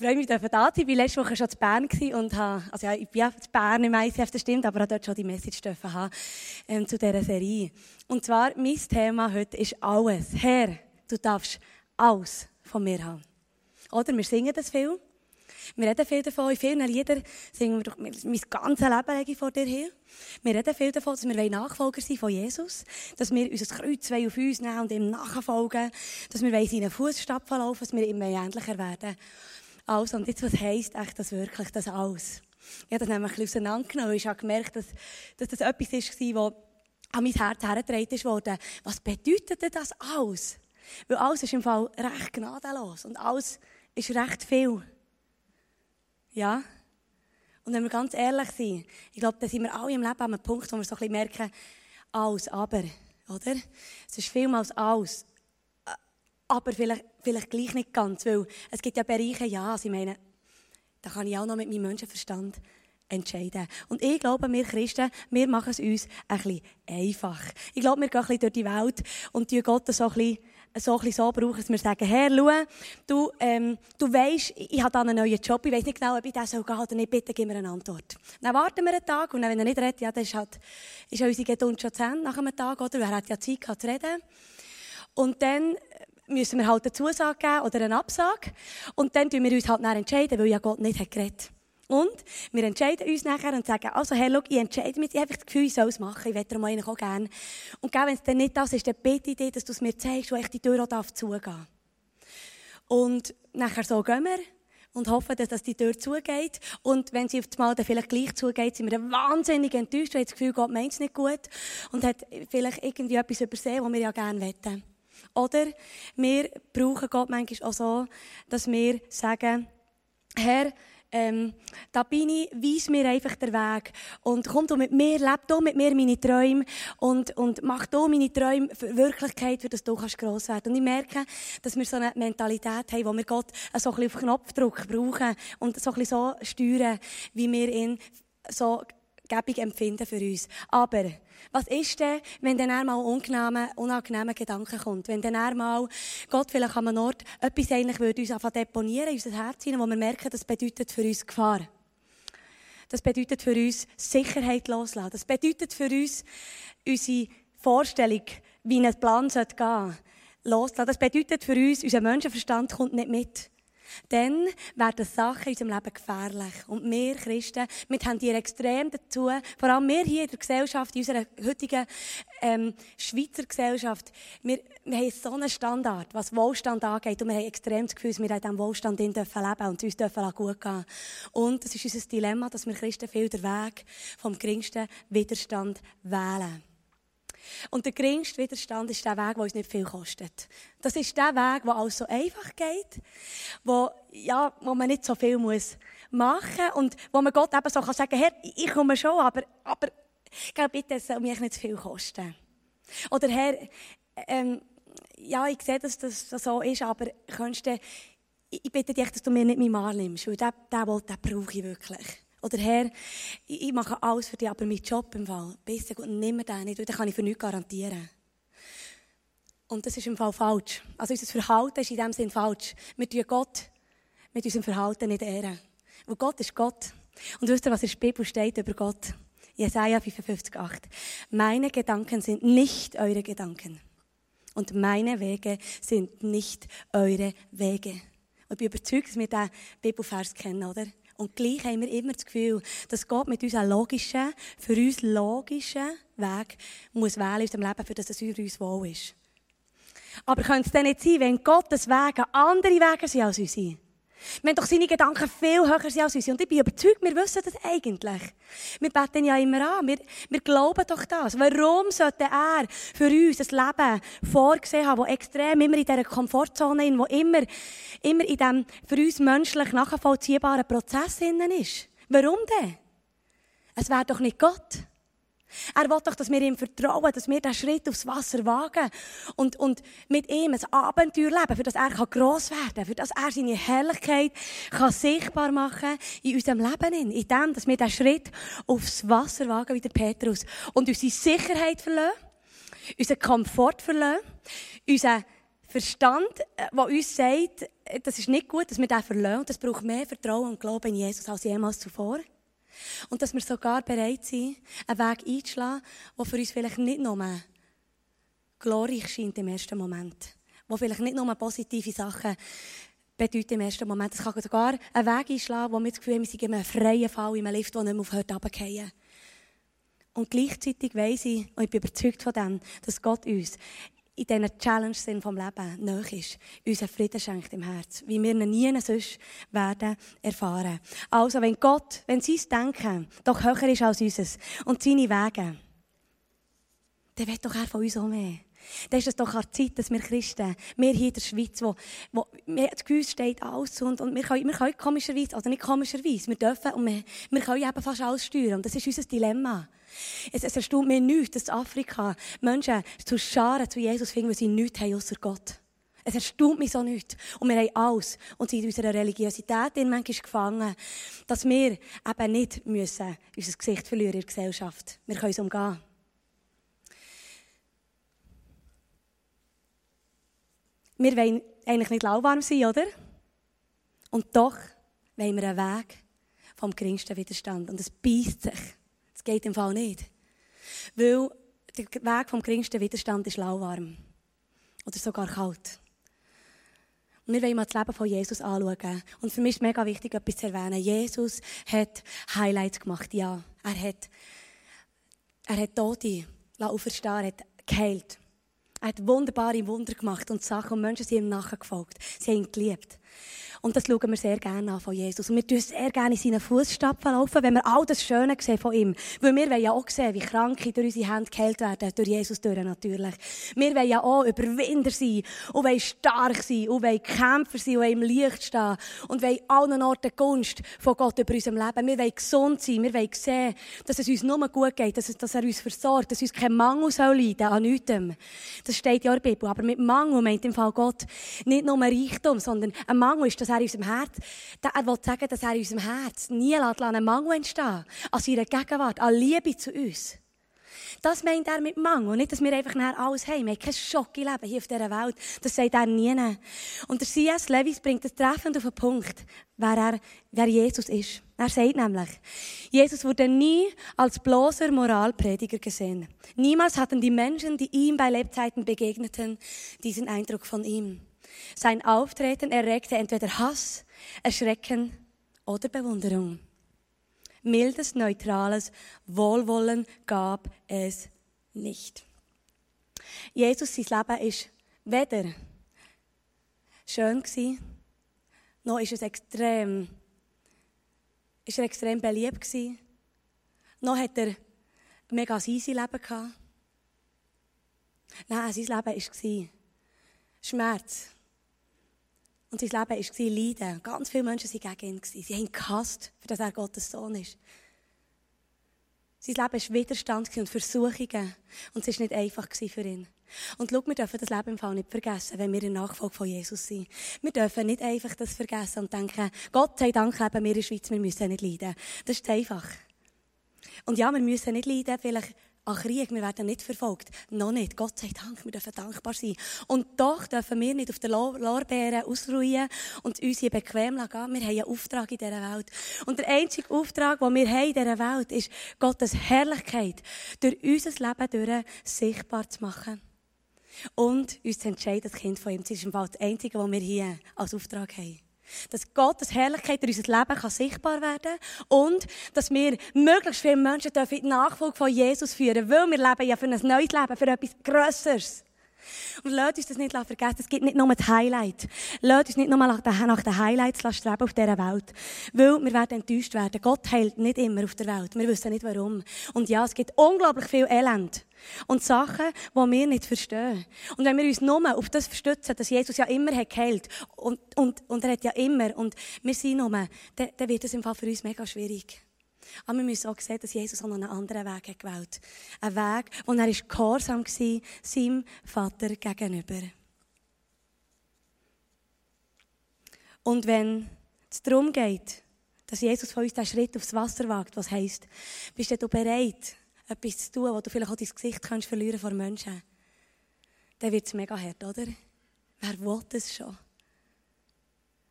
freue mich, dass ich da sein. Ich war letzte Woche schon in Bern und habe, also ja, ich bin ja in Bern im ICF, das stimmt, aber habe dort schon die Message haben, ähm, zu dieser Serie. Und zwar, mein Thema heute ist alles. Herr, du darfst alles von mir haben. Oder? Wir singen das viel. Wir reden viel davon, in vielen Liedern singen wir doch, mein ganzes Leben lege ich vor dir her. Wir reden viel davon, dass wir Nachfolger sind von Jesus, dass wir unser Kreuz auf uns nehmen und ihm nachfolgen, dass wir seinen Fußstapfen laufen, dass wir immer ähnlicher werden. Also, und jetzt, was heisst echt das wirklich, das alles? Ich habe das nämlich ein bisschen auseinandergenommen. Ich habe gemerkt, dass, dass das etwas war, das an mein Herz hergetragen wurde. Was bedeutet denn das alles? Weil alles ist im Fall recht gnadenlos und alles ist recht viel. Ja? Und wenn wir ganz ehrlich sind, ich glaube, da sind wir alle im Leben an einem Punkt, wo wir so ein bisschen merken, alles, aber, oder? Es ist vielmals alles. Aber vielleicht, vielleicht gleich nicht ganz, weil es gibt ja Bereiche, ja, also ich meine, da kann ich auch noch mit meinem Menschenverstand entscheiden. Und ich glaube, wir Christen, wir machen es uns ein bisschen einfach. Ich glaube, wir gehen ein bisschen durch die Welt und die Gott so ein bisschen so, ein so brauchen, dass wir sagen, Herr, schau, du, ähm, du weisst, ich habe einen neuen Job, ich weiss nicht genau, ob ich gehen soll oder nicht, bitte gib mir eine Antwort. Dann warten wir einen Tag und wenn er nicht redet, ja, dann ist halt, ist unsere Geduld schon zu Ende nach einem Tag, oder? Er hat ja Zeit gehabt zu reden. Und dann müssen wir halt eine Zusage geben oder eine Absage. Und dann entscheiden wir uns halt entscheiden, weil ja Gott nicht hat geredet. Und wir entscheiden uns nachher und sagen, also, Herr, schau, ich entscheide mich, ich habe das Gefühl, ich soll es machen, ich werde eigentlich auch gerne. Und wenn es dann nicht das ist, dann bitte ich dich, dass du es mir zeigst, wo echt die Tür auch zugehen Und nachher so gehen wir und hoffen, dass die Tür zugeht. Und wenn sie auf das Mal dann vielleicht gleich zugeht, sind wir dann wahnsinnig enttäuscht, weil das Gefühl, Gott meint es nicht gut und hat vielleicht irgendwie etwas übersehen, was wir ja gerne wetten. Oder wir brauchen Gott manchmal auch so, dass wir sagen, Herr, ähm, da bin ich, weiss mir einfach den Weg. Und komm du mit mir, leb du mit mir meine Träume und, und mach du meine Träume für Wirklichkeit, für das du kannst gross werden. Und ich merke, dass wir so eine Mentalität haben, wo wir Gott so ein bisschen auf Knopfdruck brauchen und so ein bisschen so steuern, wie wir ihn so gebig empfinden für uns. Aber, was ist denn, wenn dann einmal unangenehme, unangenehme Gedanken kommt? Wenn dann einmal Gott vielleicht an einem Ort etwas eigentlich würde uns einfach deponieren in unser Herz hinein, wo wir merken, das bedeutet für uns Gefahr. Das bedeutet für uns Sicherheit loslassen. Das bedeutet für uns unsere Vorstellung, wie ein Plan gehen sollte, loslassen. Das bedeutet für uns, unser Menschenverstand kommt nicht mit. Dann werden Sachen in unserem Leben gefährlich. Und wir Christen, wir tendieren extrem dazu, vor allem wir hier in der Gesellschaft, in unserer heutigen ähm, Schweizer Gesellschaft, wir, wir haben so einen Standard, was Wohlstand angeht, und wir haben extrem das Gefühl, dass wir in diesem Wohlstand leben dürfen und es uns dürfen gut gehen. Und es ist unser Dilemma, dass wir Christen viel den Weg vom geringsten Widerstand wählen. Und der geringste Widerstand ist der Weg, der uns nicht viel kostet. Das ist der Weg, der alles so einfach geht, wo, ja, wo man nicht so viel muss machen und wo man Gott eben so kann sagen, Herr, ich komme schon, aber, aber, gell, bitte, es soll mich nicht zu viel kosten. Oder Herr, ähm, ja, ich sehe, dass das so ist, aber könntest du, ich bitte dich, dass du mir nicht meinen Mann nimmst, weil den, den, den brauche ich wirklich. Oder Herr, ich mache alles für dich, aber mein Job im Fall, besser gut, nimm mir den nicht, weil den kann ich für nichts garantieren. Und das ist im Fall falsch. Also unser Verhalten ist in dem Sinn falsch. Wir tun Gott mit unserem Verhalten nicht ehren. Weil Gott ist Gott. Und wisst ihr, was in der Bibel steht über Gott? Jesaja 55,8. Meine Gedanken sind nicht eure Gedanken. Und meine Wege sind nicht eure Wege. Und ich bin überzeugt, dass wir diesen Bibelvers kennen, oder? Und gleich haben wir immer das Gefühl, dass Gott mit uns einen logischen, für uns logischen Weg muss wählen in unserem Leben, für dass es für uns wohl ist. Aber könnte es denn nicht sein, wenn Gottes Wege andere Wege sind als unsere? Wenn doch seine Gedanken viel höher sind als unsere. Und ich bin überzeugt, wir wissen das eigentlich. Wir beten ja immer an. Wir, wir glauben doch das. Warum sollte er für uns ein Leben vorgesehen haben, das extrem immer in dieser Komfortzone ist, wo immer, immer in diesem für uns menschlich nachvollziehbaren Prozess innen ist? Warum denn? Es wäre doch nicht Gott. Er will doch, dass wir ihm vertrauen, dass wir den Schritt aufs Wasser wagen und, und mit ihm ein Abenteuer leben, für das er gross werden kann, für das er seine Herrlichkeit kann sichtbar machen in unserem Leben, in, dem, dass wir den Schritt aufs Wasser wagen, wie der Petrus, und unsere Sicherheit verlieren, unseren Komfort verlieren, unseren Verstand, der äh, uns sagt, äh, das ist nicht gut, dass wir den verlassen. Das braucht mehr Vertrauen und Glauben in Jesus als jemals zuvor. Und dass wir sogar bereit sind, einen Weg einzuschlagen, der für uns vielleicht nicht nur glorreich scheint im ersten Moment. Wo vielleicht nicht nur positive Sachen bedeutet im ersten Moment. Es kann sogar einen Weg einschlagen, wo wir das Gefühl haben, wir sind in einem freien Fall, in einem Lift, der nicht mehr aufhört runterzufallen. Und gleichzeitig weiss ich, und ich bin überzeugt von dem, dass Gott uns in diesen Challenges vom Leben nahe ist, uns einen Frieden schenkt im Herz, wie wir ihn nie sonst werden erfahren. Also, wenn Gott, wenn sein Denken doch höher ist als unseres und seine Wege, dann wird doch er von uns auch mehr. Dann ist es doch an Zeit, dass wir Christen, wir hier in der Schweiz, wo, wo Gewiss steht alles und, und wir, können, wir können komischerweise, also nicht komischerweise, wir dürfen und wir, wir können eben fast alles steuern. Und das ist unser Dilemma. Es, es erstaunt mir nichts, dass Afrika Menschen zu Scharen zu Jesus finden, weil sie nichts haben außer Gott. Es erstaunt mich so nicht. Und wir haben alles. Und sind in unserer Religiosität in manchmal gefangen, dass wir eben nicht müssen unser Gesicht verlieren in der Gesellschaft. Wir können es umgehen. Wir wollen eigentlich nicht lauwarm sein, oder? Und doch wollen wir einen Weg vom geringsten Widerstand. Und es beißt sich. Es geht im Fall nicht. Weil der Weg vom geringsten Widerstand ist lauwarm. Oder sogar kalt. Und wir wollen mal das Leben von Jesus anschauen. Und für mich ist es mega wichtig, etwas zu erwähnen. Jesus hat Highlights gemacht, ja. Er hat, er hat Tote auferstehen, er hat geheilt. Er hat wunderbare Wunder gemacht und Sachen und Menschen sind ihm nachgefolgt. Sie haben ihn geliebt. Und das schauen wir sehr gerne an von Jesus. Und wir tun sehr gerne in seinen Fußstapfen laufen, wenn wir all das Schöne sehen von ihm. Weil wir wollen ja auch sehen, wie Kranke durch unsere Hände geheilt werden, durch Jesus durch natürlich. Wir wollen ja auch Überwinder sein und wollen stark sein und wollen Kämpfer sein und im Licht stehen und wollen allen Orten Gunst von Gott über unserem Leben. Wir wollen gesund sein, wir wollen sehen, dass es uns nur gut geht, dass, es, dass er uns versorgt, dass uns kein Mangel soll leiden an nichts. Das steht ja in der Bibel. Aber mit Mangel meint im Fall Gott nicht nur Reichtum, sondern ein Mangel ist, dass er in unserem Herz, er will sagen, dass er in unserem Herz nie einen Mangel entstehen an seiner Gegenwart, an Liebe zu uns. Das meint er mit Mangel. Nicht, dass wir einfach nachher alles haben. Wir haben kein Schocke-Leben hier auf dieser Welt. Das sagt er nie. Und der C.S. Lewis bringt es treffend auf den Punkt, wer, er, wer Jesus ist. Er sagt nämlich, Jesus wurde nie als bloßer Moralprediger gesehen. Niemals hatten die Menschen, die ihm bei Lebzeiten begegneten, diesen Eindruck von ihm. Sein Auftreten erregte entweder Hass, Erschrecken oder Bewunderung. Mildes, neutrales Wohlwollen gab es nicht. Jesus, sein Leben ist weder schön noch ist es extrem, ist er extrem beliebt noch hat er ein mega easy Leben gehabt. Nein, sein Leben war Schmerz, und sein Leben war Leiden. Ganz viele Menschen waren gegen ihn. Sie haben gehasst, für dass er Gottes Sohn ist. Sein Leben war Widerstand und Versuchungen. Und es war nicht einfach für ihn. Und schau, wir dürfen das Leben im Fall nicht vergessen, wenn wir in Nachfolge von Jesus sind. Wir dürfen nicht einfach das vergessen und denken, Gott sei Dank leben wir in der Schweiz, wir müssen nicht leiden. Das ist einfach. Und ja, wir müssen nicht leiden, vielleicht an Krieg, wir werden nicht verfolgt. Noch nicht. Gott sei Dank, wir dürfen dankbar sein. Und doch dürfen wir nicht auf den Lorbeeren ausruhen und uns hier bequem lassen. Wir haben einen Auftrag in dieser Welt. Und der einzige Auftrag, den wir haben in dieser Welt, ist, Gottes Herrlichkeit durch unser Leben durch sichtbar zu machen. Und uns zu entscheiden, das Kind von ihm zu sein. Das ist das Einzige, was wir hier als Auftrag haben. Dass Gottes Herrlichkeit in unser Leben kann sichtbar werden und dass wir möglichst viele Menschen in die Nachfolge von Jesus führen weil wir leben ja für ein neues Leben, für etwas Grösseres. Und lasst uns das nicht vergessen, es gibt nicht nur das Highlight. Lasst uns nicht nur nach den Highlights streben auf dieser Welt. Weil wir werden enttäuscht werden. Gott heilt nicht immer auf der Welt. Wir wissen nicht warum. Und ja, es gibt unglaublich viel Elend. Und Sachen, die wir nicht verstehen. Und wenn wir uns nur auf das stützen, dass Jesus ja immer hat geheilt und, und, und er hat ja immer und wir sind nur, dann, dann wird es im Fall für uns mega schwierig. Aber wir müssen auch sehen, dass Jesus noch einen anderen Weg hat gewählt Ein Weg, wo er ist gehorsam war, seinem Vater gegenüber. Und wenn es darum geht, dass Jesus von uns den Schritt aufs Wasser wagt, was heisst, bist du bereit, etwas zu tun, wo du vielleicht auch dein Gesicht kannst verlieren vor Menschen, dann wird es mega hart, oder? Wer will das schon?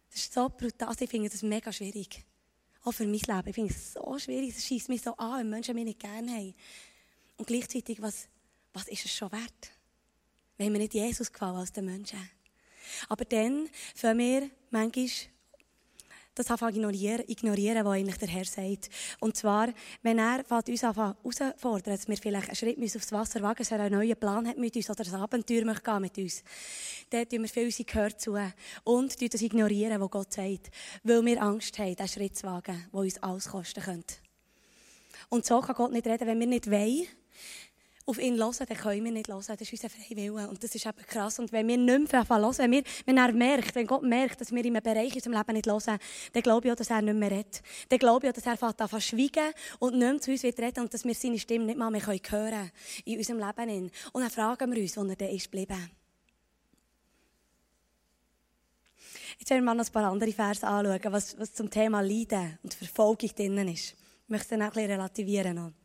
Das ist so brutal. Also ich finde das mega schwierig. Auch für mein Leben. Ich finde es so schwierig. Es schießt mich so an, wenn Menschen mich nicht gerne haben. Und gleichzeitig, was, was ist es schon wert? Wenn wir nicht Jesus gefallen als den Menschen. Aber dann fangen wir manchmal das einfach ignorieren, ignorieren, was eigentlich der Herr sagt. Und zwar, wenn er uns herausfordert, dass wir vielleicht einen Schritt aufs Wasser wagen dass er einen neuen Plan hat mit uns oder ein Abenteuer möchte mit uns, dann tun wir viel unser Gehör zu und das ignorieren, was Gott sagt, weil wir Angst haben, diesen Schritt zu wagen, der uns alles kosten könnte. Und so kann Gott nicht reden, wenn wir nicht wollen, auf ihn hören, dann können wir nicht hören. Das ist unser freier Wille. Und das ist eben krass. Und wenn wir nicht mehr hören, wenn, wir, wenn er merkt, wenn Gott merkt, dass wir in einem Bereich in unserem Leben nicht hören, dann glaube ich auch, dass er nicht mehr redet. Dann glaube ich auch, dass er fängt an schweigen und nicht mehr zu uns wird reden und dass wir seine Stimme nicht mal mehr hören können in unserem Leben. Und dann fragen wir uns, wo er dann ist geblieben. Jetzt werden wir mal noch ein paar andere Verse anschauen, was, was zum Thema Leiden und Verfolgung drinnen ist. Ich möchte es dann auch ein bisschen relativieren.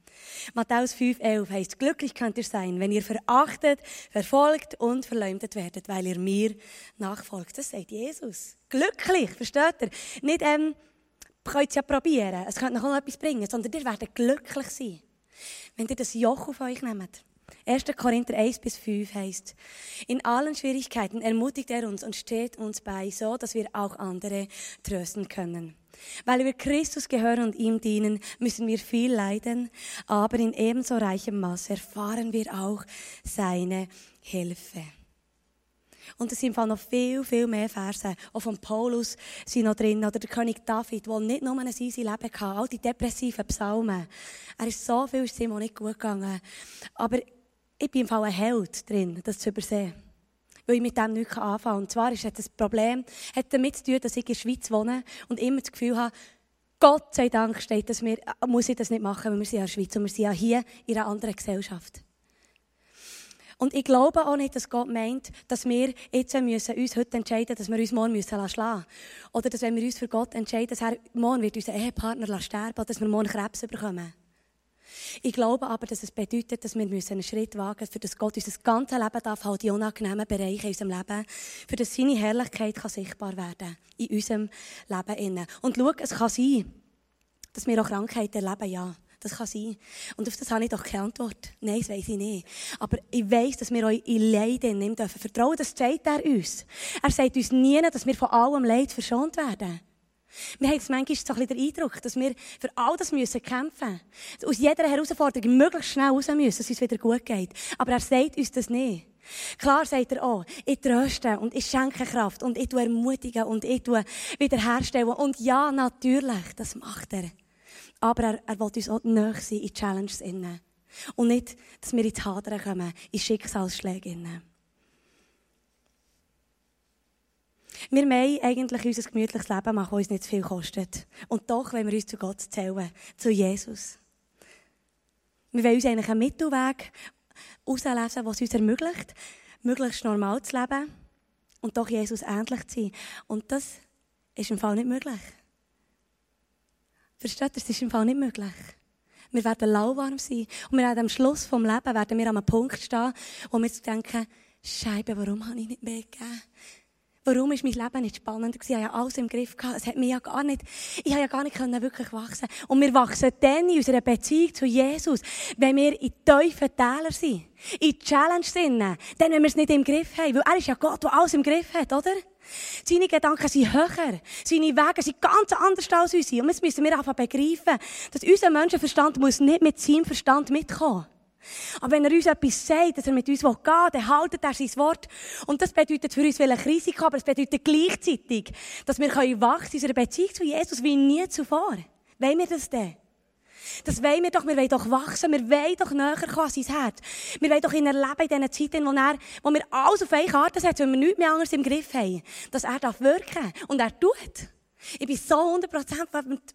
Matthäus 5,11 heißt, glücklich könnt ihr sein, wenn ihr verachtet, verfolgt und verleumdet werdet, weil ihr mir nachfolgt. Das sagt Jesus. Glücklich, versteht ihr? Nicht, ähm, könnt es ja probieren, es könnte noch etwas bringen, sondern ihr werdet glücklich sein, wenn ihr das Joch auf euch nehmt. 1. Korinther 1 bis 5 heißt, in allen Schwierigkeiten ermutigt er uns und steht uns bei, so dass wir auch andere trösten können. Weil wir Christus gehören und ihm dienen, müssen wir viel leiden, aber in ebenso reichem Maß erfahren wir auch seine Hilfe. Und es sind noch viel, viel mehr Verse. Auch von Paulus sind noch drin. Oder der König David, der nicht nur ein easy Leben hatte. All die depressiven Psalmen. Er ist so viel, ist ihm auch nicht gut gegangen. Aber ich bin im Fall ein Held drin, das zu übersehen weil ich mit dem nichts anfangen kann. Und zwar ist das Problem, hat damit zu tun, dass ich in der Schweiz wohne und immer das Gefühl habe, Gott sei Dank steht, dass wir, muss ich das nicht machen, weil wir sind ja in der Schweiz und wir sind ja hier in einer anderen Gesellschaft. Und ich glaube auch nicht, dass Gott meint, dass wir jetzt müssen uns heute entscheiden dass wir uns morgen müssen schlagen müssen. Oder dass wenn wir uns für Gott entscheiden, dass er morgen wird unser Ehepartner sterben oder dass wir morgen Krebs bekommen. Ich glaube aber, dass es bedeutet, dass wir einen Schritt wagen müssen, für das Gott unser ganzes Leben darf, halt die unangenehmen Bereiche in unserem Leben, für das seine Herrlichkeit kann sichtbar werden in unserem Leben. Und schau, es kann sein, dass wir auch Krankheiten erleben, ja. Das kann sein. Und auf das habe ich doch keine Antwort. Nein, das weiss ich nicht. Aber ich weiss, dass wir euch in Leiden nehmen dürfen. Vertrauen, das zeigt er uns. Er sagt uns nie, dass wir von allem Leid verschont werden. Wir haben manchmal so ein bisschen den Eindruck, dass wir für all das müssen kämpfen müssen. Aus jeder Herausforderung möglichst schnell raus müssen, dass es uns wieder gut geht. Aber er sagt uns das nicht. Klar sagt er auch, ich tröste und ich schenke Kraft und ich ermutige und ich wiederherstellen. Und ja, natürlich, das macht er. Aber er, er will uns auch nahe sein in Challenges. Und nicht, dass wir ins Hadern kommen, in Schicksalsschläge innen. Wir meinen eigentlich unser gemütliches Leben machen, uns nicht zu viel kostet. Und doch wenn wir uns zu Gott zählen, zu Jesus. Wir wollen uns eigentlich einen Mittelweg auslesen, was uns ermöglicht, möglichst normal zu leben und doch Jesus ähnlich zu sein. Und das ist im Fall nicht möglich. Versteht ihr, das ist im Fall nicht möglich. Wir werden lauwarm sein und wir werden am Schluss vom Leben werden wir an einem Punkt stehen, wo wir denken, Scheibe, warum habe ich nicht mehr gegeben? Warum ist mein Leben nicht spannend Ich hatte ja alles im Griff gehabt. Es hat mich ja gar nicht, ich habe ja gar nicht können wirklich wachsen. Und wir wachsen dann in unserer Beziehung zu Jesus, wenn wir in tiefen Tälern sind. In Challenge sind. Dann, wenn wir es nicht im Griff haben. Weil er ist ja Gott, der alles im Griff hat, oder? Seine Gedanken sind höher. Seine Wege sind ganz anders als unsere. Und jetzt müssen wir einfach begreifen, dass unser Menschenverstand muss nicht mit seinem Verstand mitkommen. Aber wenn er uns etwas sagt, dass er mit uns gehen will, dann haltet er sein Wort. Und das bedeutet für uns vielleicht Risiko, aber es bedeutet gleichzeitig, dass wir wachsen in unserer Beziehung zu Jesus wie nie zuvor. Wollen wir das denn? Das wollen wir doch. Wir wollen doch wachsen. Wir wollen doch näher kommen an sein Herz. Wir wollen doch ihn erleben in diesen Zeiten, wo, er, wo wir alles auf eine Karte setzen, wenn wir nichts mehr anderes im Griff haben. Dass er darf wirken. Und er tut. Ich bin so 100%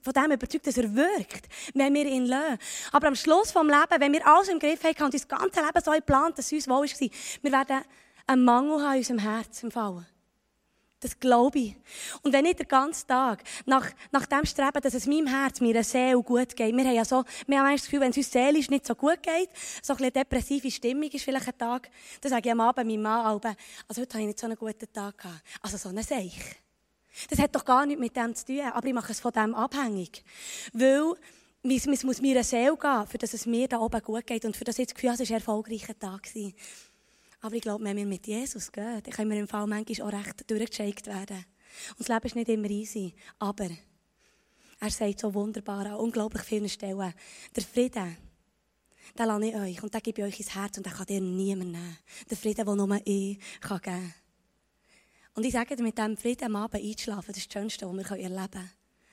von dem überzeugt, dass er wirkt, wenn wir ihn lassen. Aber am Schluss vom Leben, wenn wir alles im Griff haben und das ganze Leben so geplant, dass es uns wohl war, wir werden einen Mangel haben in unserem Herz im Fall. Das glaube ich. Und wenn nicht den ganzen Tag nach, nach dem streben, dass es meinem Herz, meiner Seele gut geht. Wir haben ja so, wir haben das Gefühl, wenn es uns seelisch nicht so gut geht, so ein bisschen depressive Stimmung ist vielleicht ein Tag, dann sage ich am Abend meinem Mann, also heute habe ich nicht so einen guten Tag gehabt. Also so einen Seich. Das hat doch gar nichts mit dem zu tun, aber ich mache es von dem abhängig. Weil, es muss mir eine Seele gehen, für dass es mir da oben gut geht und für das ich das Gefühl habe, es war ein erfolgreicher Tag. Gewesen. Aber ich glaube, wenn wir mit Jesus gehen, dann können wir im Fall manchmal auch recht durchgecheckt werden. Und das Leben ist nicht immer easy. Aber er sagt so wunderbar an unglaublich vielen Stellen, der Frieden, den lasse ich euch und den gebe ich euch ins Herz und den kann dir niemand nehmen. Der Frieden, den nur ich kann geben kann. Und ich sage dir, mit diesem Frieden am Abend einzuschlafen, das ist das Schönste, was wir erleben können.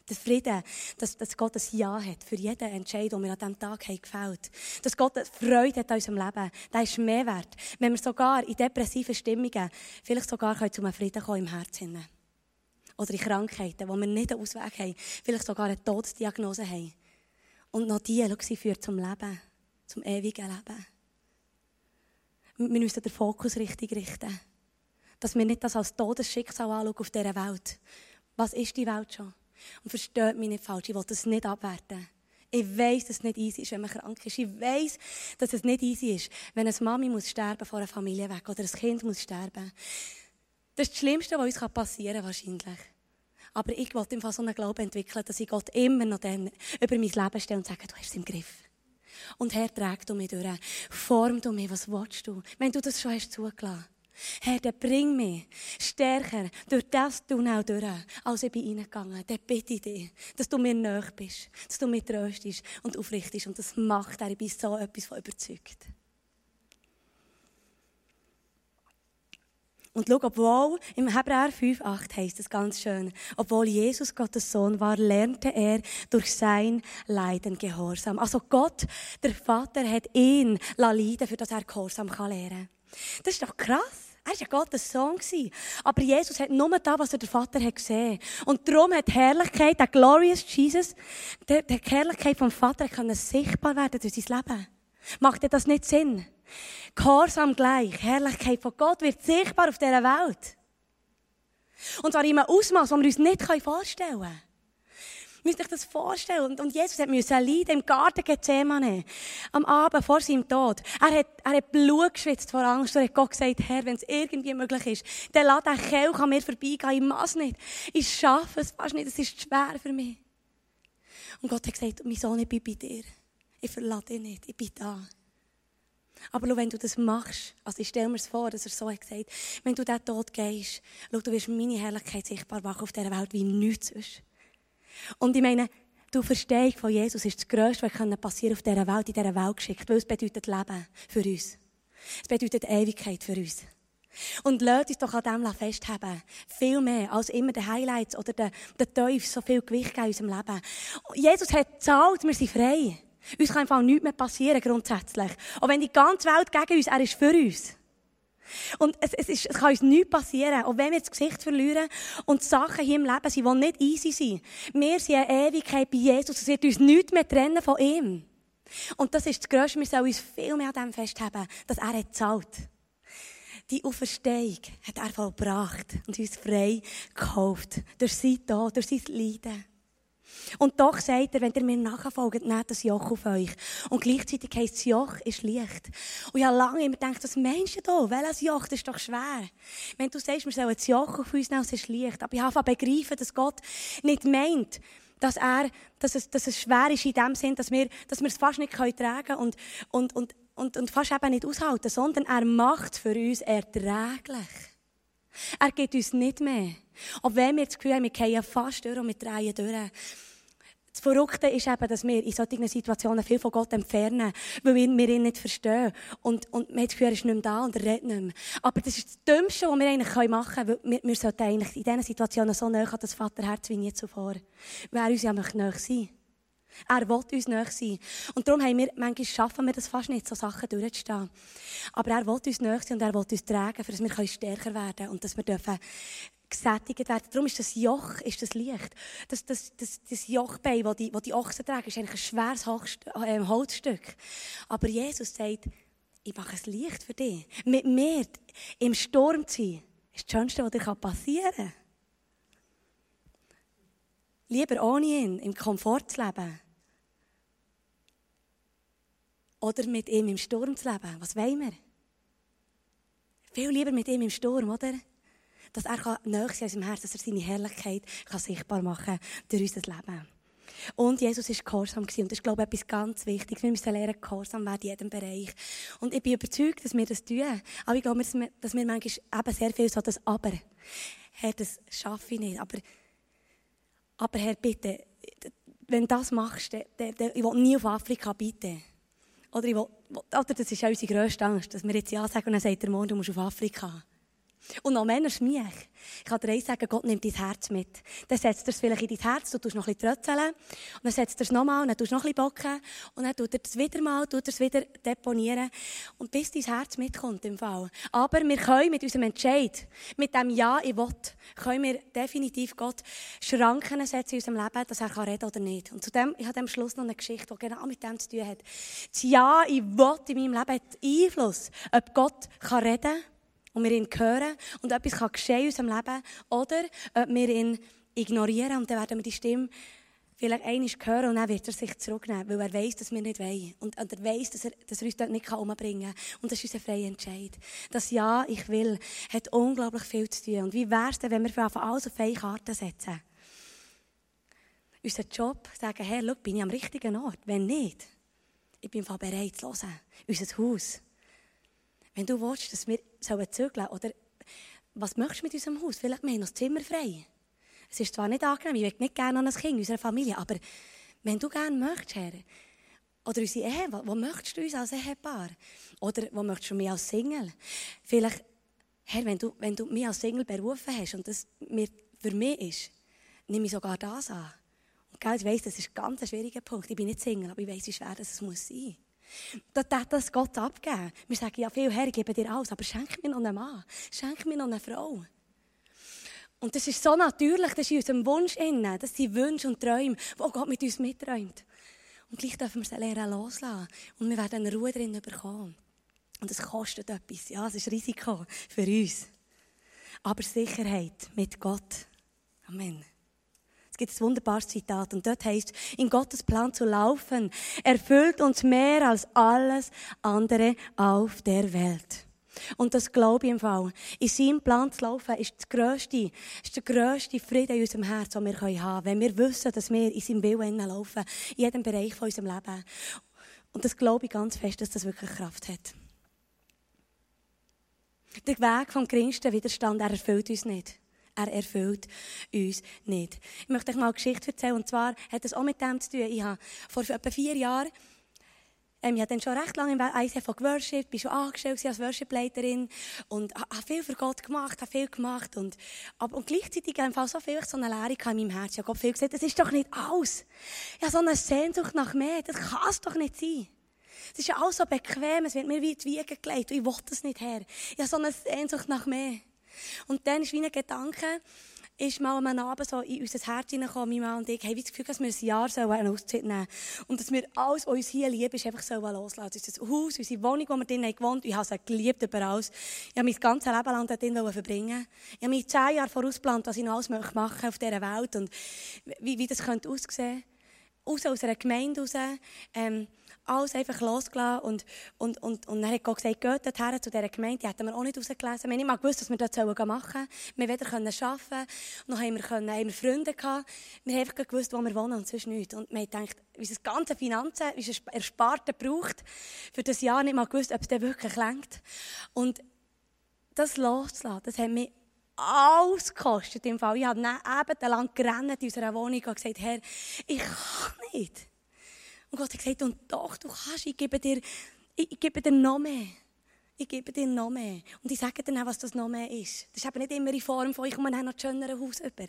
Der Frieden, dass, dass Gott ein Ja hat für jeden Entscheid, den wir an diesem Tag haben gefällt. Dass Gott Freude hat an unserem Leben. Das ist mehr wert. Wenn wir sogar in depressiven Stimmungen vielleicht sogar zu einem Frieden kommen im Herzen. Oder in Krankheiten, wo wir nicht einen Ausweg haben. Vielleicht sogar eine Todesdiagnose haben. Und noch die, schau, sie führt zum Leben. Zum ewigen Leben. Wir müssen den Fokus richtig richten. Dass wir nicht das als Todesschicksal anschauen auf dieser Welt. Was ist die Welt schon? Und versteht mich nicht falsch, ich will das nicht abwerten. Ich weiss, dass es nicht easy ist, wenn man krank ist. Ich weiss, dass es nicht easy ist, wenn eine Mami muss sterben vor einer Familie weg oder ein Kind muss sterben. Das ist das Schlimmste, was uns passieren kann, wahrscheinlich. Aber ich wollte im Fall so einen Glauben entwickeln, dass ich Gott immer noch dann über mein Leben stelle und sage, du hast es im Griff. Und Herr, träg du mich durch. Form du mich, was willst du? Wenn du das schon hast zugelassen. Herr, der bring mich stärker durch das Tunnel durch, als ich bin reingegangen. Dann bitte ich dich, dass du mir näher bist, dass du mich tröstest und aufrichtest. Und das macht er. Ich bin so etwas von überzeugt. Und schau, obwohl, im Hebräer 5,8 heißt es ganz schön, obwohl Jesus Gottes Sohn war, lernte er durch sein Leiden Gehorsam. Also Gott, der Vater, hat ihn leiden für das er Gehorsam lernen kann. Das ist doch krass. Er war ja Gottes Sohn. Aber Jesus hat nur das, was er der Vater hat gesehen. Und darum hat die Herrlichkeit, der glorious Jesus, die, die Herrlichkeit vom Vater können sichtbar werden durch sein Leben. Macht dir das nicht Sinn? Gehorsam gleich, Herrlichkeit von Gott wird sichtbar auf dieser Welt. Und zwar in einem Ausmaß, das wir uns nicht vorstellen können. Müsst euch das vorstellen. Und, und Jesus hat müssen leiden im Garten Gethsemane. Am Abend vor seinem Tod. Er hat, er hat Blut geschwitzt vor Angst. Und hat Gott gesagt, Herr, wenn es irgendwie möglich ist, dann lass den Kelch an mir vorbeigehen. Ich muss nicht. Ich schaffe es fast nicht. Es ist schwer für mich. Und Gott hat gesagt, mein Sohn, ich bin bei dir. Ich verlasse dich nicht. Ich bin da. Aber wenn du das machst, also ich stelle mir es vor, dass er so hat gesagt, wenn du diesen Tod gehst, schau, du wirst meine Herrlichkeit sichtbar machen auf dieser Welt wie nichts sonst. Und ich meine, du Verstehung von Jesus ist das Größte, was passieren auf dieser Welt, in dieser Welt geschickt, weil es bedeutet Leben für uns. Es bedeutet Ewigkeit für uns. Und lasst uns doch an dem festhalten. Viel mehr als immer die Highlights oder der, Teufel so viel Gewicht in unserem Leben. Jesus hat gezahlt, wir sind frei. Uns kann einfach nichts mehr passieren, grundsätzlich. Auch wenn die ganze Welt gegen uns, er ist für uns. Und es, es, ist, es kann uns nichts passieren, auch wenn wir das Gesicht verlieren und Sachen hier im Leben sind, die nicht easy sind. Wir sind eine Ewigkeit bei Jesus. Es wird uns nichts mehr trennen von ihm. Und das ist das Größte. Wir sollen uns viel mehr an dem festhalten, dass er hat zahlt. Die Auferstehung hat er vollbracht und uns frei gekauft. Durch sein Tod, durch sein Leiden. Und doch sagt er, wenn ihr mir nachfolgt, nehmt das Joch auf euch. Und gleichzeitig heisst das Joch ist leicht. Und ich habe lange immer gedacht, was meinst du da? Welches Joch? Das ist doch schwer. Wenn du sagst, wir sollen das Joch auf uns nehmen, es ist leicht. Aber ich habe begreifen, dass Gott nicht meint, dass er, dass es, dass es schwer ist in dem Sinn, dass wir, dass wir es fast nicht tragen können und, und, und, und, und fast eben nicht aushalten, sondern er macht für uns erträglich. Er gibt uns nicht mehr. Auch wenn wir das Gefühl haben, wir gehen fast durch und wir drehen durch. Das Verrückte ist eben, dass wir in solchen Situationen viel von Gott entfernen, weil wir ihn nicht verstehen. Und, und man hat das Gefühl, er ist nicht mehr da und er redet nicht mehr. Aber das ist das Dümmste, was wir eigentlich machen können, weil wir, wir sollten eigentlich in diesen Situationen so näher an das Vaterherz wie nie zuvor. Weil er uns ja möchte näher sein. Er will uns näher sein. Und darum haben wir, manchmal schaffen wir das fast nicht, so Sachen durchzustehen. Aber er will uns näher sein und er will uns tragen, für dass wir stärker werden können und dass wir dürfen gesättigt werden. Darum ist das Joch ist das Licht. Das, das, das, das Jochbein, das die, die Ochsen tragen, ist eigentlich ein schweres ähm, Holzstück. Aber Jesus sagt, ich mache ein Licht für dich. Mit mir im Sturm zu sein, ist das Schönste, was dir passieren kann. Lieber ohne ihn im Komfort zu leben. Oder mit ihm im Sturm zu leben. Was wollen wir? Viel lieber mit ihm im Sturm, oder? Dass er näher sein in unserem Herzen, dass er seine Herrlichkeit kann sichtbar machen kann durch unser Leben. Und Jesus war gehorsam. Und das ist, glaube ich, etwas ganz Wichtiges. Wir müssen lernen, gehorsam werden in jedem Bereich. Und ich bin überzeugt, dass wir das tun. Aber ich glaube, dass wir, dass wir manchmal eben sehr viel so das Aber. Herr, das schaffe ich nicht. Aber, aber Herr, bitte, wenn du das machst, dann, dann, ich will nie auf Afrika, bitte. Oder, ich will, oder das ist ja unsere grösste Angst, dass wir jetzt Ja sagen und dann sagt der Mond, du musst auf Afrika. Und noch Männer mich. Ich kann dir eins sagen, Gott nimmt dein Herz mit. Dann setzt er es vielleicht in dein Herz, du tust noch ein bisschen trötzeln. Und dann setzt er es nochmal, und dann tust du noch ein bisschen bocken. Und dann tut er es wieder mal, tut er es wieder deponieren. Und bis dein Herz mitkommt im Fall. Aber wir können mit unserem Entscheid, mit dem Ja, ich will, können wir definitiv Gott Schranken setzen in unserem Leben, dass er reden kann oder nicht. Und zudem, ich habe am Schluss noch eine Geschichte, die genau mit dem zu tun hat. Das Ja, ich will in meinem Leben hat Einfluss, ob Gott kann reden kann und wir ihn hören und etwas kann geschehen in unserem Leben oder ob wir ihn ignorieren und dann werden wir die Stimme vielleicht einmal hören und dann wird er sich zurücknehmen, weil er weiß, dass wir nicht wollen. Und, er weiß, dass er, dass er uns dort nicht umbringen kann. Und das ist unser freier Entscheid. Das Ja, ich will, hat unglaublich viel zu tun. Und wie wäre es denn, wenn wir für alles auf eine Karte setzen? Unser Job, sagen, hey, schau, bin ich am richtigen Ort? Wenn nicht, ich bin bereit zu hören. Unser Haus. Wenn du willst, dass wir sollen, oder was möchtest du mit unserem Haus? Vielleicht wir haben noch Zimmer frei. Es ist zwar nicht angenehm, ich will nicht gerne an ein Kind in unserer Familie, aber wenn du gerne möchtest, Herr, oder unsere Ehe, wo, wo möchtest du uns als Ehepaar? Oder wo möchtest du mich als Single? Vielleicht, Herr, wenn du, wenn du mich als Single berufen hast und das mir, für mich ist, nehme ich sogar das an. Und ich weiss, das ist ein ganz schwieriger Punkt. Ich bin nicht Single, aber ich weiss, wie schwer das muss sein muss. Da darf das Gott abgeben. Wir sagen ja viel, Herr, ich gebe dir alles, aber schenk mir noch einen Mann, schenk mir noch eine Frau. Und das ist so natürlich, das ist in unserem Wunsch innen, das sind Wünsche und Träume, die Gott mit uns mitträumt. Und gleich dürfen wir sie lernen loslassen. Und wir werden eine Ruhe drin bekommen. Und es kostet etwas. Ja, es ist Risiko für uns. Aber Sicherheit mit Gott. Amen. Es gibt ein wunderbares Zitat und dort heißt, in Gottes Plan zu laufen, erfüllt uns mehr als alles andere auf der Welt. Und das glaube ich im Fall. In seinem Plan zu laufen ist, das grösste, ist der grösste Frieden in unserem Herz, den wir haben können. Wenn wir wissen, dass wir in seinem Willen laufen, in jedem Bereich von unserem Leben. Und das glaube ich ganz fest, dass das wirklich Kraft hat. Der Weg vom geringsten Widerstand, er erfüllt uns nicht. Er erfüllt uns nicht. Ich möchte euch mal eine Geschichte erzählen. Und zwar hat es auch mit dem zu tun. Ich habe vor etwa vier Jahren ähm, ich habe dann schon recht lange im ICF geworshippt, bin schon angestellt als Worshipleiterin und habe viel für Gott gemacht, habe viel gemacht und, aber, und gleichzeitig einfach so viel so eine Leere in meinem Herzen. Ich habe viel gesagt, das ist doch nicht alles. Ich habe so eine Sehnsucht nach mehr, das kann es doch nicht sein. Es ist ja alles so bequem, es wird mir wie die Wiege gelegt ich will das nicht her. Ich habe so eine Sehnsucht nach mehr. Und dann ist wie ein Gedanke, ist mal am Abend so in unser Herz hineingekommen, mein Mann und ich, haben das Gefühl, dass wir ein Jahr so eine Auszeit nehmen Und dass wir alles, was uns hier lieb ist, einfach loslassen. Das ist das Haus, unsere Wohnung, wo wir gewohnt haben. Ich habe es geliebt über alles. Ich habe mein ganzes Leben lang drinnen verbringen. Ich habe mich zehn Jahre vorausplant, was ich noch alles machen möchte auf dieser Welt und wie, wie das könnte aussehen. Raus aus einer Gemeinde raus. Ähm, alles einfach losgelassen. Und, und, und, und dann hat Gott gesagt, geht dorthin zu dieser Gemeinde. Die hätten wir auch nicht rausgelesen. Wir haben nicht gewusst, was wir dort machen sollen. Wir weder können arbeiten, noch haben wir, können, haben wir Freunde gehabt. Wir haben einfach gewusst, wo wir wohnen und sonst nichts. Und wir haben gedacht, unser ganze Finanzen, unser Ersparte braucht, für das Jahr nicht mal gewusst, ob es dann wirklich längt. Und das loszulassen, das hat mich alles gekostet im Fall. Ich habe eben lang gerannt in unserer Wohnung und gesagt, Herr, ich kann nicht. Und Gott hat gesagt, und doch, du kannst, ich gebe dir, ich, gebe dir noch mehr. Ich gebe dir noch mehr. Und ich sage dir auch, was das noch mehr ist. Das ist eben nicht immer in Form von, ich komme noch ein schöneres Haus über.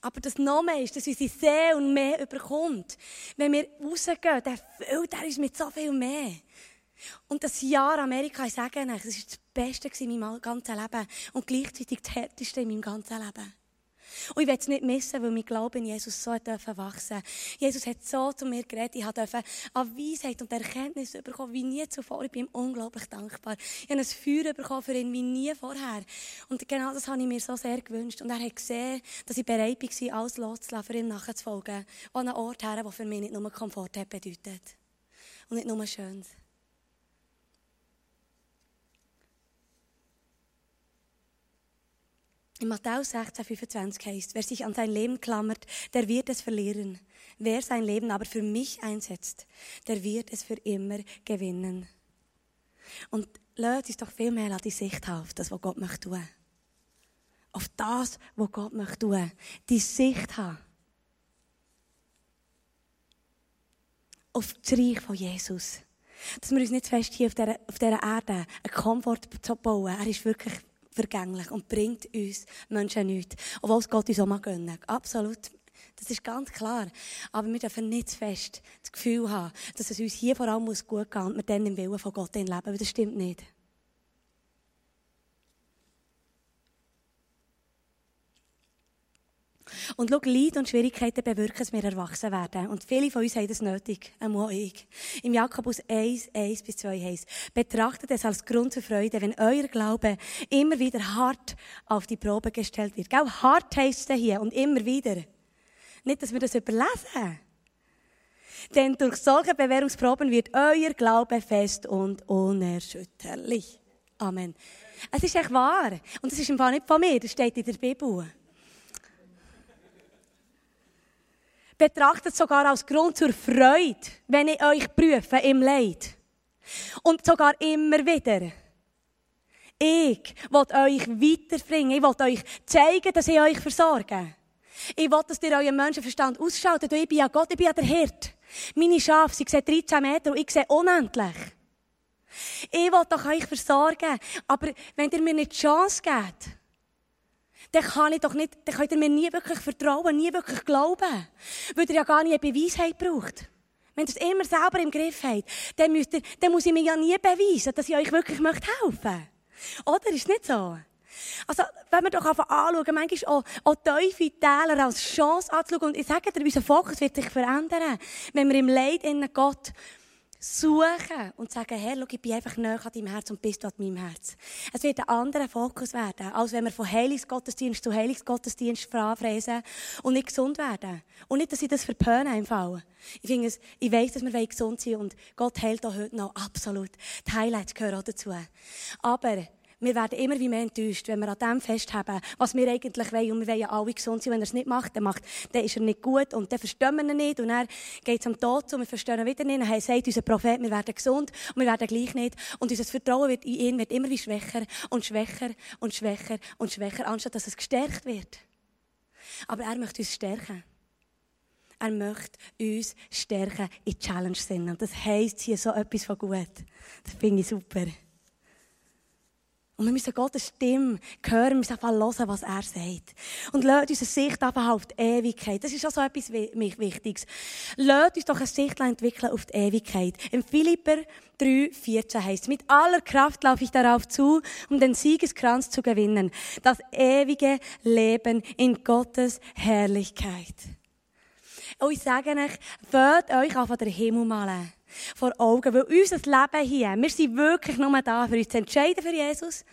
Aber das noch mehr ist, dass unsere Seele und mehr überkommt. Wenn wir rausgehen, dann füllt er uns mit so viel mehr. Und das Jahr Amerika, ich sage euch, das war das Beste in meinem ganzen Leben. Und gleichzeitig das Härteste in meinem ganzen Leben. Und ich will es nicht missen, weil mein Glaube in Jesus so wachsen durfte. Jesus hat so zu mir geredet. Ich durfte an Weisheit und Erkenntnis bekommen, wie nie zuvor. Ich bin ihm unglaublich dankbar. Ich habe ein Feuer bekommen für ihn wie nie vorher. Und genau das habe ich mir so sehr gewünscht. Und er hat gesehen, dass ich bereit war, alles loszulassen, für ihm nachzufolgen. An einen Ort her, der für mich nicht nur Komfort hat bedeutet. Und nicht nur Schönes. In Matthäus 16, 25 heißt, wer sich an sein Leben klammert, der wird es verlieren. Wer sein Leben aber für mich einsetzt, der wird es für immer gewinnen. Und lasst uns doch viel mehr an die Sicht haben, auf das, was Gott möchte tun. Auf das, was Gott möchte tun. Die Sicht haben. Auf das Reich von Jesus. Dass wir uns nicht fest hier auf dieser, auf dieser Erde einen Komfort bauen. Er ist wirklich vergänglich und bringt uns Menschen nichts. Obwohl es Gott uns auch mal gönnen. Absolut. Das ist ganz klar. Aber wir dürfen nicht zu fest das Gefühl haben, dass es uns hier vor allem gut gehen muss und wir dann im Willen von Gott leben. Weil das stimmt nicht. Und schau, Leid und Schwierigkeiten bewirken, dass wir erwachsen werden. Und viele von uns haben das nötig, auch ich. Im Jakobus 1, 1 bis 2 heißt, betrachtet es als Grund zur Freude, wenn euer Glaube immer wieder hart auf die Probe gestellt wird. Gell? Hart heisst es hier und immer wieder. Nicht, dass wir das überlesen. Denn durch solche Bewährungsproben wird euer Glaube fest und unerschütterlich. Amen. Es ist echt wahr. Und das ist im Fall nicht von mir, das steht in der Bibel. Betrachtet sogar als Grund zur Freude, wenn ich euch prüfe im Leid. Und sogar immer wieder. Ich will euch weiterbringen. Ich will euch zeigen, dass ich euch versorge. Ich will, dass ihr euren Menschenverstand ausschaltet. ich bin ja Gott, ich bin ja der Hirt. Meine Schafe, sie sehen 13 Meter und ich sehe unendlich. Ich will doch euch versorgen. Aber wenn ihr mir nicht die Chance gebt, dann kann ich doch nicht, dann könnt ihr mir nie wirklich vertrauen, nie wirklich glauben. Weil ihr ja gar nie eine Beweisheit braucht. Wenn ihr es immer selber im Griff habt, dann, müsst ihr, dann muss ich mir ja nie beweisen, dass ich euch wirklich helfen möchte. Oder? Ist nicht so? Also, wenn wir doch einfach anschauen, manchmal auch, auch tiefe Täler als Chance anzuschauen. Und ich sage dir, unser Fokus wird sich verändern, wenn wir im Leid in Gott suchen und sagen, Herr, schau, ich bin einfach näher an deinem Herz und bist du an meinem Herz. Es wird ein anderer Fokus werden, als wenn wir von Heilungsgottesdienst zu Heilungsgottesdienst fräsen und nicht gesund werden. Und nicht, dass ich das verpöne im. Ich finde es, ich weiss, dass wir gesund sind und Gott hält auch heute noch absolut. Die Highlights gehören auch dazu. Aber, wir werden immer wie mehr enttäuscht, wenn wir an dem festhalten, was wir eigentlich wollen. Und wir wollen ja alle gesund sein. Wenn er es nicht macht, dann, macht, dann ist er nicht gut und dann verstehen wir ihn nicht. Und dann geht am Tod zu und wir verstehen ihn wieder nicht. Dann sagt unser Prophet, wir werden gesund und wir werden gleich nicht. Und unser Vertrauen wird in ihn wird immer wie schwächer und schwächer und schwächer und schwächer, anstatt dass es gestärkt wird. Aber er möchte uns stärken. Er möchte uns stärken in Challenge-Sinn. Und das heisst hier so etwas von gut. Das finde ich super. Und wir müssen Gottes Stimme hören, wir müssen einfach hören, was er sagt. Und lasst unsere Sicht einfach auf die Ewigkeit. Das ist auch so etwas Wichtiges. Lasst uns doch eine Sicht entwickeln auf die Ewigkeit. Im Philipper 3, 14 heißt mit aller Kraft laufe ich darauf zu, um den Siegeskranz zu gewinnen. Das ewige Leben in Gottes Herrlichkeit. Und ich sage euch, fällt euch auf den Himmel malen vor Augen. Weil unser Leben hier, wir sind wirklich nur da, für uns zu entscheiden für Jesus,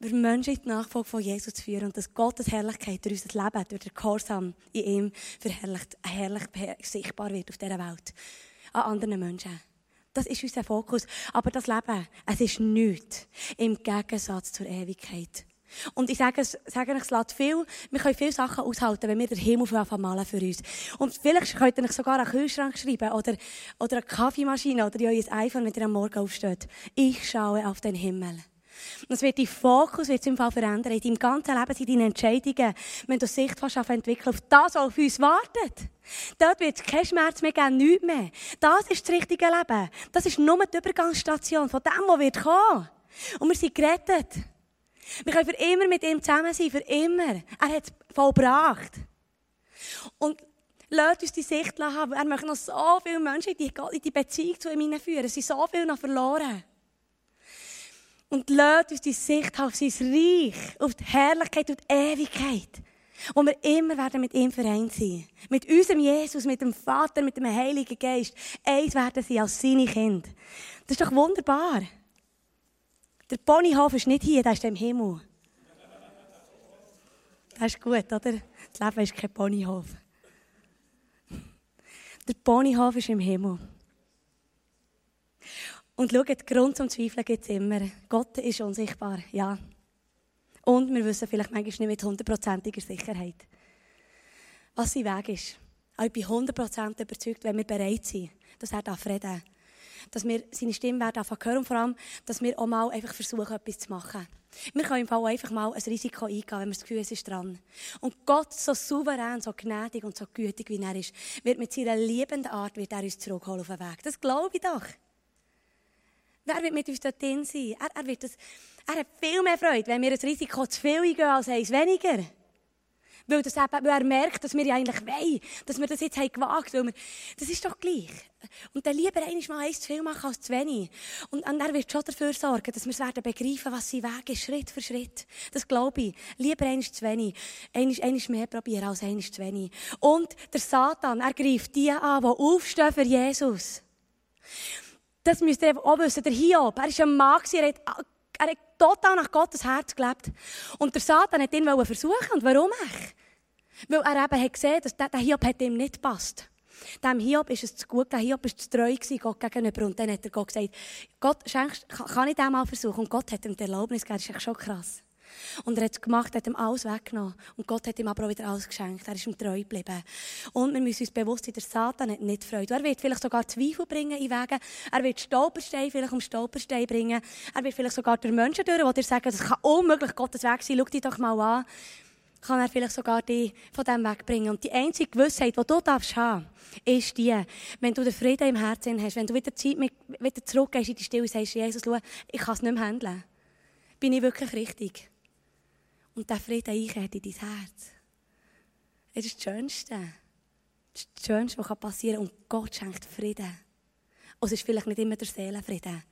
für Menschen in die Nachfolge von Jesus zu führen und dass Gottes Herrlichkeit durch unser Leben, durch den Gehorsam in ihm verherrlicht, herrlich sichtbar wird auf dieser Welt. An anderen Menschen. Das ist unser Fokus. Aber das Leben, es ist nichts im Gegensatz zur Ewigkeit. Und ich sage, sage euch, es lässt viel, wir können viele Sachen aushalten, wenn wir den Himmel malen für uns. Und vielleicht könnt ihr euch sogar einen Kühlschrank schreiben oder, oder eine Kaffeemaschine oder in euer iPhone, wenn ihr am Morgen aufsteht. Ich schaue auf den Himmel. Und es wird dein Fokus wird im Fall verändern. In deinem ganzen Leben sind deine Entscheidungen, wenn du Sicht auf entwickeln, auf das, was auf uns wartet. Dort wird es keinen Schmerz mehr geben, nichts mehr. Das ist das richtige Leben. Das ist nur die Übergangsstation von dem, was wird kommen. Und wir sind gerettet. Wir können für immer mit ihm zusammen sein, für immer. Er hat es vollbracht. Und lasst uns die Sicht haben. Er möchte noch so viele Menschen in die, in die Beziehung zu ihm hineinführen. Es sind so viele noch verloren. Und lasst uns die Sicht auf sein Reich, auf die Herrlichkeit und die Ewigkeit. Wo wir immer werden mit ihm vereint sein. Mit unserem Jesus, mit dem Vater, mit dem Heiligen Geist. Eins werden sie als seine Kinder. Das ist doch wunderbar. Der Ponyhof ist nicht hier, der ist im Himmel. Das ist gut, oder? Das Leben ist kein Ponyhof. Der Ponyhof ist im Himmel. Und schaut, Grund zum Zweifeln gibt es immer. Gott ist unsichtbar, ja. Und wir wissen vielleicht manchmal nicht mit hundertprozentiger Sicherheit, was sein Weg ist. Aber ich bin hundertprozentig überzeugt, wenn wir bereit sind, dass er darf reden dass wir seine Stimme werden hören und vor allem, dass wir auch mal einfach versuchen, etwas zu machen. Wir können im Fall einfach mal ein Risiko eingehen, wenn wir das Gefühl es ist dran. Und Gott, so souverän, so gnädig und so gütig, wie er ist, wird mit seiner liebenden Art wird er uns zurückholen auf den Weg. Das glaube ich doch. Wer wird mit uns dort drin sein? Er, er, wird das, er hat viel mehr Freude, wenn wir ein Risiko zu viel eingehen als eins weniger. Weil, das eben, weil er merkt, dass wir ja eigentlich wollen, dass wir das jetzt haben gewagt haben. Das ist doch gleich. Und dann lieber einmal mal eins zu viel machen als zu wenig. Und, und er wird schon dafür sorgen, dass wir es werden begreifen, was sein Weg ist, Schritt für Schritt. Das glaube ich. Lieber eins zu wenig. Eines, eines mehr probieren als eines zu wenig. Und der Satan, er greift die an, die aufstehen für Jesus. Das müsst ihr auch wissen. Der Hiob, er ist ein Mann, er hat, er hat total nach Gottes Herz gelebt. Und der Satan hat ihn versuchen. Und warum eigentlich? Weil er eben hat gesehen, dass der Hiob ihm nicht passt. Dem Hiob ist es zu gut, der Hiob war zu treu Gott gegenüber. Und dann hat er Gott gesagt, Gott, schenkst, kann ich das mal versuchen? Und Gott hat ihm die Erlaubnis gegeben, das ist schon krass. Und er hat es gemacht, hat ihm alles weggenommen. Und Gott hat ihm aber auch wieder alles geschenkt. Er ist ihm treu geblieben. Und wir müssen uns bewusst sein, der Satan hat nicht Freude. Er wird vielleicht sogar Zweifel bringen in Wegen. Er wird Stolperstein vielleicht um Stolperstein bringen. Er wird vielleicht sogar durch Menschen durch, die dir sagen, das kann unmöglich Gottes Weg sein. Schau dich doch mal an kann er vielleicht sogar dich von dem wegbringen. Und die einzige Gewissheit, die du darfst haben, ist die, wenn du den Frieden im Herzen hast, wenn du wieder Zeit mit, wieder zurückgehst in die Stille und sagst, Jesus, schau, ich kann es nicht mehr handeln. Bin ich wirklich richtig? Und der Frieden einkehrt in dein Herz. Das ist das Schönste. Das Schönste, was passieren kann. Und Gott schenkt Frieden. Und es ist vielleicht nicht immer der Seelenfrieden.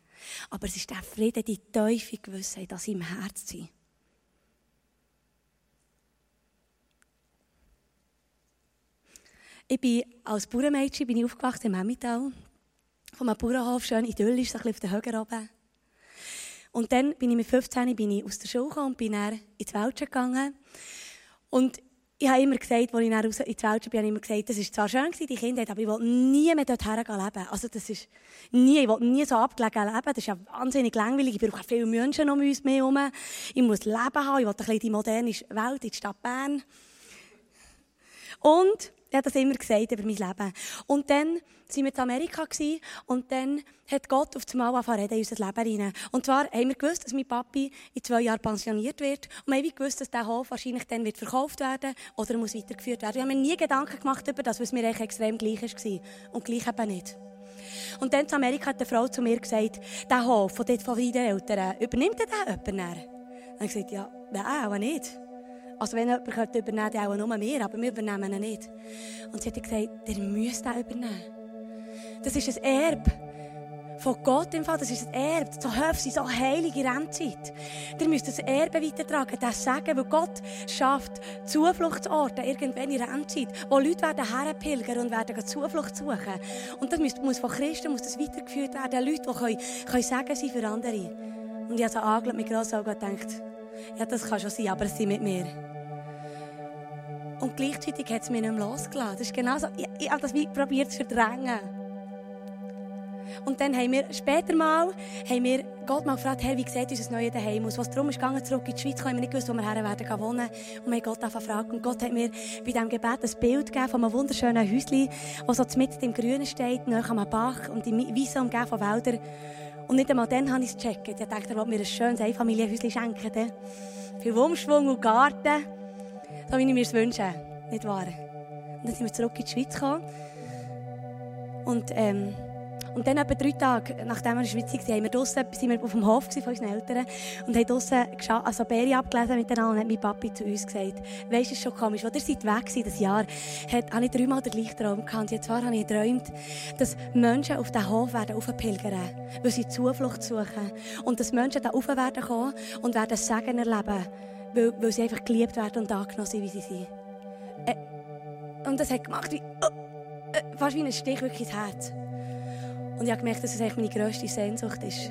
Aber es ist der Frieden, die tiefe Gewissheit, dass sie im Herz sind. Ich bin als Bauernmädchen bin ich aufgewachsen im Emmental. Von einem Bauernhof, schön idyllisch, so ein bisschen auf den Höhen oben. Und dann bin ich mit 15 bin ich aus der Schule gekommen und bin dann ins Wäldchen gegangen. Und ich habe immer gesagt, als ich dann raus ins Wäldchen bin, habe ich immer gesagt, das war zwar schön, die Kinder, aber ich will nie mehr dort leben. Also das ist nie, ich will nie so abgelegen leben. Das ist ja wahnsinnig langweilig. Ich brauche viele Menschen um uns herum. Ich muss Leben haben. Ich will ein bisschen die moderne Welt in die Stadt Bern. Und ich habe das immer gesagt über mein Leben. Und dann sind wir in Amerika und dann hat Gott auf einmal angefangen in unser Leben rein. Und zwar haben wir gewusst, dass mein Papi in zwei Jahren pensioniert wird. Und wir haben gewusst, dass dieser Hof wahrscheinlich dann wird verkauft werden oder muss weitergeführt werden. Wir haben mir nie Gedanken gemacht über das, was mir eigentlich extrem gleich war. Und gleich eben nicht. Und dann in Amerika hat eine Frau zu mir gesagt, der Hof von dort von deinen Eltern, übernimmt er den jemand? Dann habe ich gesagt, ja, nein, aber nicht. Also wenn jemand könnte übernehmen könnte, auch nur wir, aber wir übernehmen ihn nicht. Und sie hat gesagt, der müsste ihn übernehmen. Das ist ein Erbe von Gott im Fall. Das ist ein Erbe. So Höfe sind so heilige Rendzeit. Ihr müsst das Erbe weitertragen, das sagen, weil Gott schafft Zufluchtsorte irgendwann in Rendzeit, wo Leute werden herpilgern und werden Zuflucht suchen. Und das muss, von Christen muss das weitergeführt werden. Leute, die können, können sagen sind für andere. Und ich habe so angeschaut, grossen Augen gedacht, ja, das kann schon sein, aber es sind mit mir. Und gleichzeitig hat es mich nicht losgelassen. Das ist genau so. Ich, ich habe das wie probiert zu verdrängen. Und dann haben wir später mal, haben wir Gott mal gefragt, hey, wie sieht unser neues Daheim aus? Was darum ist gegangen, zurück in die Schweiz, haben wir nicht gewusst, wo wir her werden wohnen. Und wir haben Gott gefragt. Und Gott hat mir bei diesem Gebet ein Bild gegeben von einem wunderschönen Häuschen, das so mitten im Grünen steht, nahe am Bach und die Wiese umgeben von Wäldern. Und nicht einmal dann habe ich es gecheckt. Ich dachte, er will mir ein schönes Einfamilienhäuschen schenken. Viel Umschwung und Garten. So wie ich mir es wünsche. Nicht wahr? Und dann sind wir zurück in die Schweiz gekommen. Und, ähm, und dann etwa drei Tage, nachdem wir in der Schweiz waren, sind wir, draussen, sind wir auf dem Hof von unseren Eltern und haben draussen also Beere abgelesen miteinander und hat mein Papi zu uns gesagt, weisst du, es ist schon komisch, als ihr seid weg gewesen, das Jahr, hat, habe ich dreimal den gleichen Traum gehabt. Und zwar habe ich geträumt, dass Menschen auf diesen Hof werden aufpilgern, weil sie Zuflucht suchen. Und dass Menschen da rauf werden kommen und werden Segen erleben weil, weil sie einfach geliebt werden und angenommen sind, wie sie sind. Äh, und das hat gemacht wie, oh, äh, fast wie ein Stich wirklich ins Herz. Und ich habe gemerkt, dass es eigentlich meine grösste Sehnsucht ist,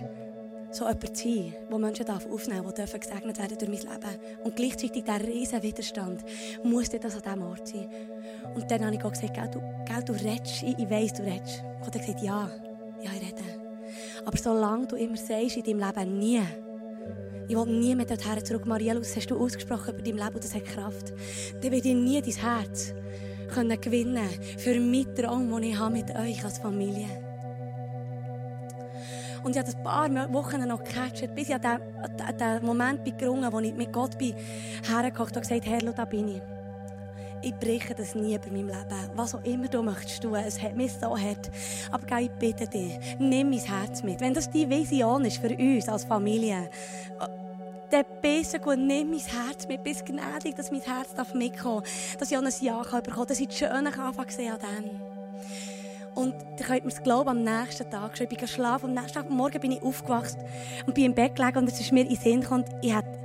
so jemand zu sein, wo Menschen aufnehmen dürfen, die dürfen gesegnet werden durch mein Leben. Und gleichzeitig dieser riesen Widerstand muss das an diesem Ort sein. Und dann habe ich gesagt, gell, du, gell, du redest, ich, ich weiss, du redest. Gott hat gesagt, ja, ja, ich rede. Aber solange du immer sagst in deinem Leben nie, ich will nie mehr dorthin zurück. Marielle, das hast du ausgesprochen über dein Leben und das hat Kraft. Dann werde ich nie dein Herz können gewinnen für meinen Traum, den ich habe mit euch als Familie. Und ich habe ein paar Wochen noch gecatcht, bis ich an den, den Moment bin gerungen, wo ich mit Gott bin hergekocht und gesagt Herr, da bin ich. Ich breche das nie bei meinem Leben. Was auch immer du möchtest tun, es hat mich so hart. Aber ich bitte dich, nimm mein Herz mit. Wenn das die Vision ist für uns als Familie, dann bist gut, nimm mein Herz mit. Bist gnädig, dass mein Herz mitkommen darf. Dass ich auch ein Ja bekommen kann. Dass ich die Schöne anfangen sehen an dem. Und ihr könnt mir das glauben, am nächsten Tag, ich bin geschlafen, am nächsten Tag, morgen bin ich aufgewacht und bin im Bett gelegen und es ist mir in den Sinn gekommen, ich hatte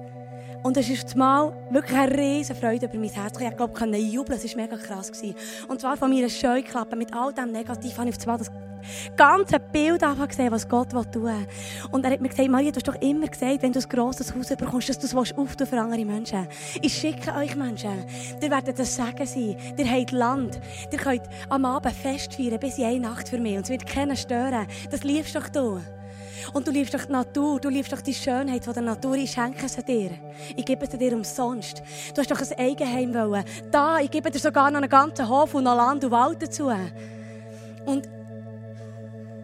und es ist mal wirklich eine riesige Freude über mein Herz. Ich glaube, ich jubeln, es war mega krass. Und zwar von meiner Scheuklappe, mit all dem Negativ, habe ich auf das ganze Bild gesehen, was Gott tun will. Und er hat mir gesagt, Maria, du hast doch immer gesagt, wenn du ein grosses Haus bekommst, dass du es auftun für andere Menschen. Ich schicke euch Menschen. Ihr werdet das sagen sein. Ihr habt Land. Ihr könnt am Abend Fest feiern, bis in eine Nacht für mich. Und es wird keinen stören. Das liebst doch du. Und du liebst doch die Natur, du liebst doch die Schönheit von der Natur. Ich schenke sie dir. Ich gebe sie dir umsonst. Du hast doch ein Eigenheim wollen. Da, ich gebe dir sogar noch einen ganzen Hof und noch Land und Wald dazu. Und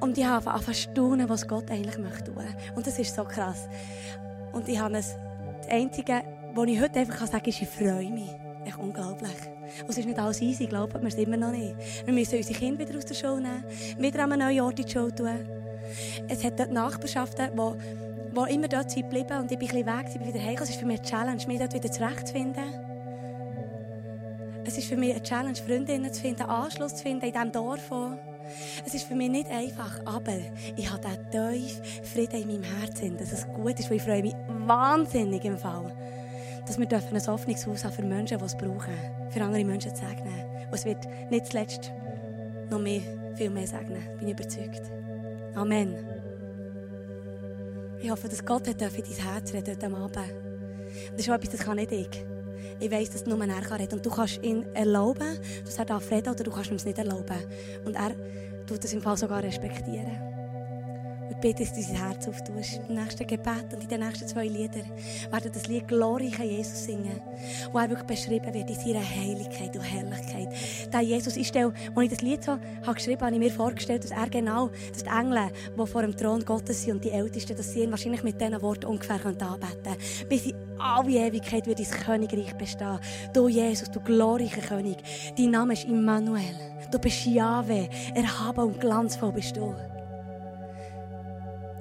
und ich habe zu staunen, was Gott eigentlich möchte tun. Und das ist so krass. Und ich habe es, das Einzige, was ich heute einfach sagen kann, ist, ich freue mich. Echt unglaublich. Es ist nicht alles easy, glaubt wir es immer noch nicht. Wir müssen unsere Kinder wieder aus der Schule nehmen, wieder an einen neuen Ort in die Schule tun. Es hat dort Nachbarschaften, die die immer dort sind geblieben und ich bin ein bisschen weg, ich bin wieder heim. Es ist für mich eine Challenge, mich dort wieder zurechtzufinden. Es ist für mich eine Challenge, Freundinnen zu finden, Anschluss zu finden in diesem Dorf. Es ist für mich nicht einfach, aber ich habe diesen tiefen Frieden in meinem Herzen, dass es gut ist, weil ich freue mich wahnsinnig im Fall, dass wir ein offenes Haus haben für Menschen, die es brauchen, für andere Menschen zu segnen. Und es wird nicht zuletzt noch mehr, viel mehr segnen, bin ich überzeugt. Amen. Ich hoffe, dass Gott hat in dein Herz reden heute Abend. Das ist etwas, das kann nicht ich. Ich weiss, dass nur er kann reden Und du kannst ihn erlauben, dass er darf reden oder du kannst ihm es nicht erlauben. Und er tut das im Fall sogar respektieren. Und bitte, dass du dein Herz auftust. Im nächsten Gebet und in den nächsten zwei Liedern werden das Lied Glorreiche Jesus singen, wo er wirklich beschrieben wird in seiner Heiligkeit und Herrlichkeit. Der Jesus, ich stelle, als ich das Lied so habe geschrieben habe ich mir vorgestellt, dass er genau, dass die Engel, die vor dem Thron Gottes sind und die Ältesten, dass sie ihn wahrscheinlich mit diesen Worten ungefähr anbeten können. Bis in alle Ewigkeit wird dein Königreich bestehen. Du Jesus, du glorreicher König. Dein Name ist Immanuel. Du bist Jahwe, erhaben und glanzvoll bist du.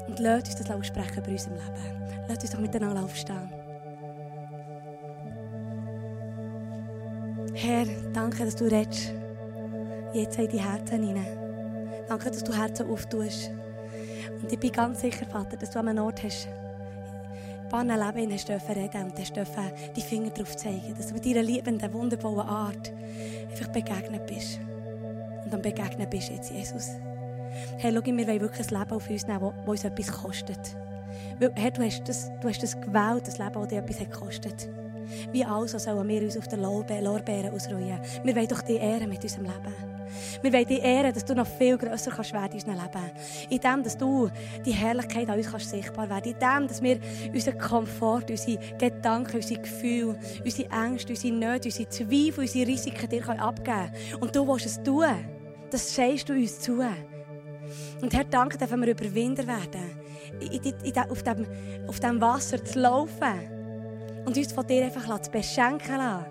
Und lasst uns das aussprechen bei unserem Leben. Lasst uns doch miteinander aufstehen. Herr, danke, dass du redest. Jetzt in die Herzen hinein. Danke, dass du Herzen auftust. Und ich bin ganz sicher, Vater, dass du an einem Ort hast, ein paar Leben hast dürfen reden und hast dürfen die Finger darauf zeigen, dass du mit deiner liebenden, wunderbaren Art einfach begegnet bist. Und dann begegnet bist jetzt, Jesus. Herr, schau, wir wollen wirklich ein Leben auf uns nehmen, das uns etwas kostet. Weil, Herr, du hast, das, du hast das gewählt, das Leben, das dir etwas kostet. Wie also sollen wir uns auf den Lorbeeren ausruhen? Wir wollen doch die Ehre mit unserem Leben. Wir wollen dich ehren, dass du noch viel grösser kannst werden in unserem Leben. In dem, dass du die Herrlichkeit an uns kannst sichtbar werden In dem, dass wir unseren Komfort, unsere Gedanken, unsere Gefühle, unsere Ängste, unsere Nöte, unsere Zweifel, unsere Risiken dir abgeben können. Und du willst es tun. Das sagst du uns zu. Und Herr, danke, dürfen wir Überwinder werden, in, in, in, auf, dem, auf dem Wasser zu laufen und uns von dir einfach zu beschenken lassen.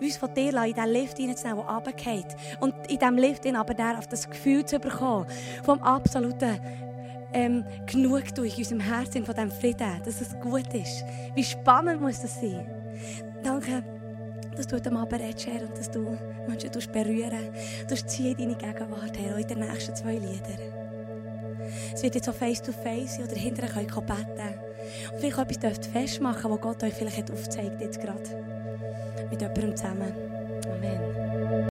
Uns von dir in diesen Lift hineinzunehmen, der runtergeht. Und in diesem Lift aber der auf das Gefühl zu bekommen, vom absoluten ähm, Genugtuung in unserem Herzen, von diesem Frieden, dass es gut ist. Wie spannend muss das sein? Danke, dass du heute Abend redest, Herr, und dass du Menschen berühren Du ziehst deine Gegenwart, Herr, auch in den nächsten zwei Liedern. Es wird jetzt so face-to-face oder hinterher können beten Und vielleicht etwas dürft festmachen, was Gott euch vielleicht aufzeigt jetzt gerade. Mit jemandem zusammen. Amen.